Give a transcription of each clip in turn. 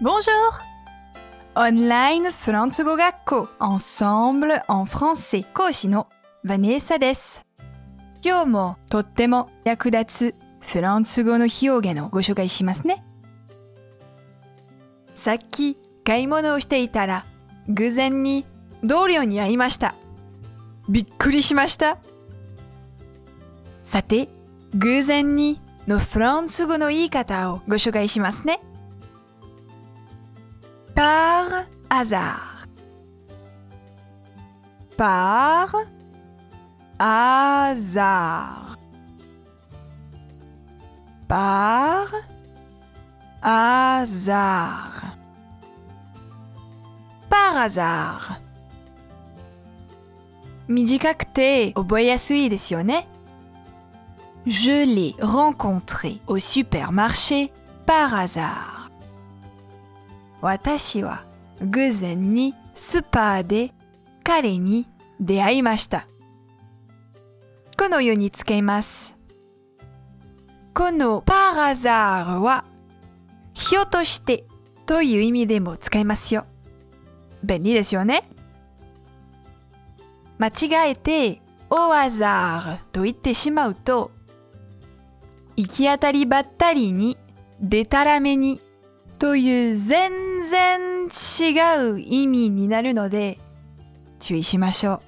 Bonjour! Online フランス語学校 Ensemble en français 講師のヴァネーサです。今日もとっても役立つフランス語の表現をご紹介しますね。さっき買い物をしていたら偶然に同僚に会いました。びっくりしました。さて、偶然にのフランス語の言い方をご紹介しますね。par hasard. Par hasard. Par hasard. Par hasard. 短くて覚えやすいですよね。Je l'ai rencontré au supermarché par hasard. 私は偶然にスーパーで彼に出会いました。このように使います。この par hasard はひょとしてという意味でも使いますよ。便利ですよね。間違えて au hasard と言ってしまうと行き当たりばったりにでたらめにという全然違う意味になるので注意しましょう。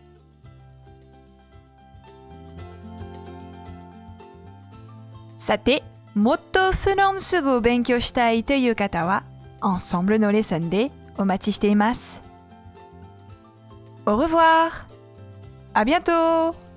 さて、もっとフランス語を勉強したいという方は、Ensemble のレッスンでお待ちしています。Au revoir! À bientôt!